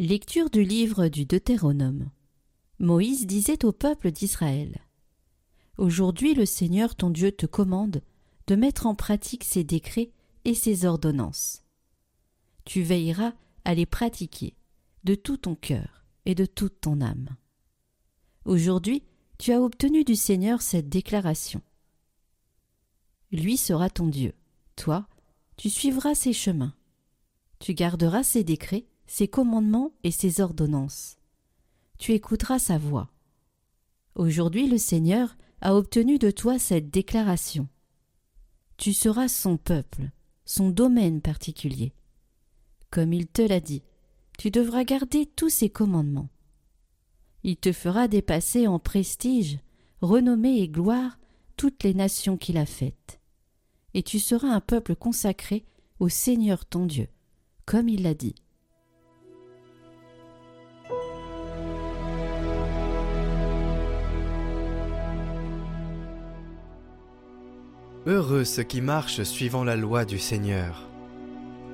Lecture du livre du Deutéronome. Moïse disait au peuple d'Israël Aujourd'hui le Seigneur ton Dieu te commande de mettre en pratique ses décrets et ses ordonnances. Tu veilleras à les pratiquer de tout ton cœur et de toute ton âme. Aujourd'hui, tu as obtenu du Seigneur cette déclaration. Lui sera ton Dieu. Toi, tu suivras ses chemins. Tu garderas ses décrets, ses commandements et ses ordonnances. Tu écouteras sa voix. Aujourd'hui le Seigneur a obtenu de toi cette déclaration. Tu seras son peuple, son domaine particulier. Comme il te l'a dit, tu devras garder tous ses commandements. Il te fera dépasser en prestige, renommée et gloire toutes les nations qu'il a faites. Et tu seras un peuple consacré au Seigneur ton Dieu, comme il l'a dit. Heureux ceux qui marchent suivant la loi du Seigneur.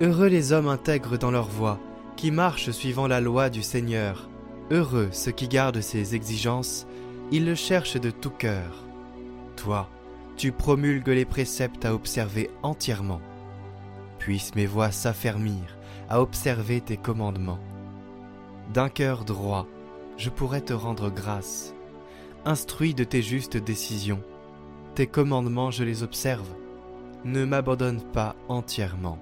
Heureux les hommes intègres dans leur voie, qui marchent suivant la loi du Seigneur. Heureux ceux qui gardent ses exigences, ils le cherchent de tout cœur. Toi, tu promulgues les préceptes à observer entièrement. Puissent mes voix s'affermir à observer tes commandements. D'un cœur droit, je pourrais te rendre grâce. Instruis de tes justes décisions. Tes commandements, je les observe. Ne m'abandonne pas entièrement.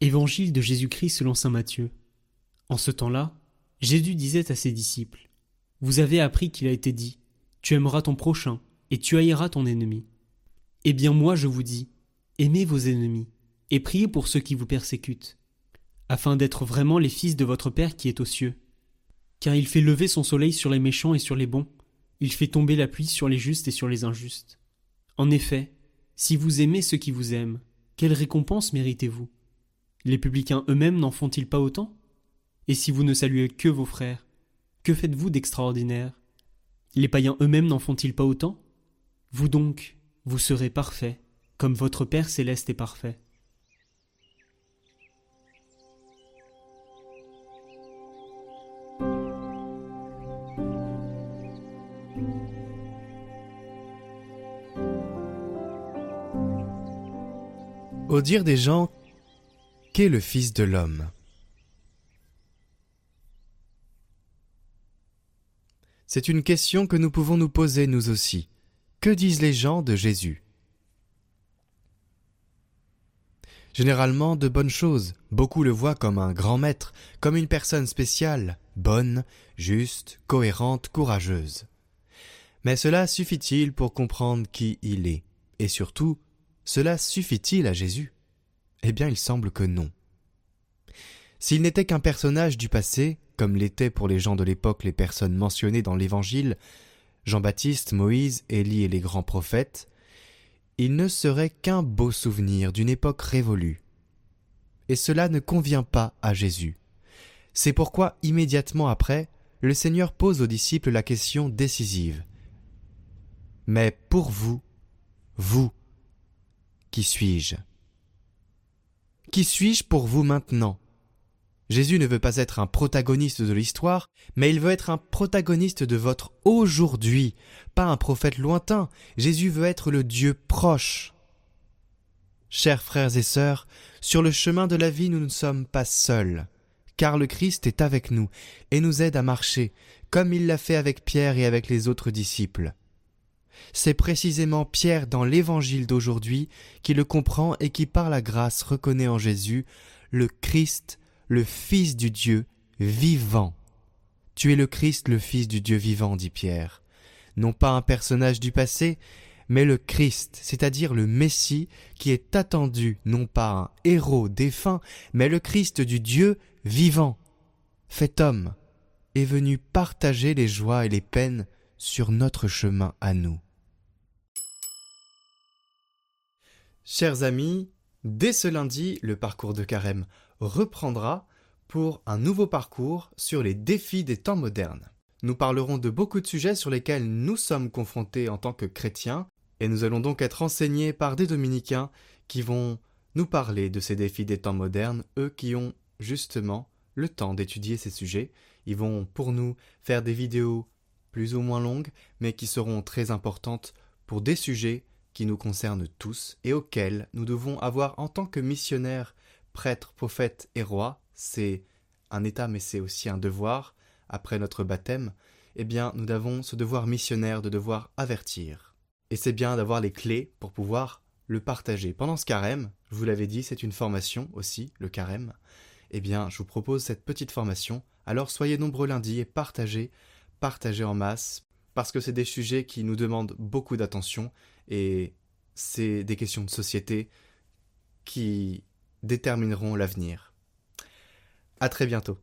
Évangile de Jésus-Christ selon saint Matthieu. En ce temps-là, Jésus disait à ses disciples Vous avez appris qu'il a été dit Tu aimeras ton prochain et tu haïras ton ennemi. Eh bien, moi, je vous dis Aimez vos ennemis et priez pour ceux qui vous persécutent, afin d'être vraiment les fils de votre Père qui est aux cieux. Car il fait lever son soleil sur les méchants et sur les bons, il fait tomber la pluie sur les justes et sur les injustes. En effet, si vous aimez ceux qui vous aiment, quelle récompense méritez-vous? Les publicains eux-mêmes n'en font-ils pas autant? Et si vous ne saluez que vos frères, que faites-vous d'extraordinaire? Les païens eux-mêmes n'en font-ils pas autant? Vous donc, vous serez parfaits, comme votre Père céleste est parfait. Au dire des gens Qu'est le Fils de l'homme? C'est une question que nous pouvons nous poser nous aussi. Que disent les gens de Jésus? Généralement de bonnes choses, beaucoup le voient comme un grand maître, comme une personne spéciale, bonne, juste, cohérente, courageuse. Mais cela suffit-il pour comprendre qui il est? Et surtout, cela suffit-il à Jésus? Eh bien, il semble que non. S'il n'était qu'un personnage du passé, comme l'étaient pour les gens de l'époque les personnes mentionnées dans l'Évangile, Jean-Baptiste, Moïse, Élie et les grands prophètes, il ne serait qu'un beau souvenir d'une époque révolue. Et cela ne convient pas à Jésus. C'est pourquoi, immédiatement après, le Seigneur pose aux disciples la question décisive. Mais pour vous, vous, qui suis-je? Qui suis-je pour vous maintenant? Jésus ne veut pas être un protagoniste de l'histoire, mais il veut être un protagoniste de votre aujourd'hui, pas un prophète lointain. Jésus veut être le Dieu proche. Chers frères et sœurs, sur le chemin de la vie nous ne sommes pas seuls, car le Christ est avec nous et nous aide à marcher, comme il l'a fait avec Pierre et avec les autres disciples. C'est précisément Pierre dans l'évangile d'aujourd'hui qui le comprend et qui par la grâce reconnaît en Jésus le Christ, le Fils du Dieu vivant. Tu es le Christ, le Fils du Dieu vivant, dit Pierre. Non pas un personnage du passé, mais le Christ, c'est-à-dire le Messie qui est attendu, non pas un héros défunt, mais le Christ du Dieu vivant, fait homme, est venu partager les joies et les peines sur notre chemin à nous. Chers amis, Dès ce lundi, le parcours de carême reprendra pour un nouveau parcours sur les défis des temps modernes. Nous parlerons de beaucoup de sujets sur lesquels nous sommes confrontés en tant que chrétiens, et nous allons donc être enseignés par des dominicains qui vont nous parler de ces défis des temps modernes, eux qui ont justement le temps d'étudier ces sujets. Ils vont pour nous faire des vidéos plus ou moins longues, mais qui seront très importantes pour des sujets qui nous concernent tous et auxquels nous devons avoir en tant que missionnaires, prêtres, prophètes et rois, c'est un état mais c'est aussi un devoir, après notre baptême, eh bien nous avons ce devoir missionnaire de devoir avertir. Et c'est bien d'avoir les clés pour pouvoir le partager. Pendant ce carême, je vous l'avais dit, c'est une formation aussi, le carême. Eh bien, je vous propose cette petite formation. Alors soyez nombreux lundi et partagez, partagez en masse, parce que c'est des sujets qui nous demandent beaucoup d'attention et c'est des questions de société qui détermineront l'avenir. À très bientôt.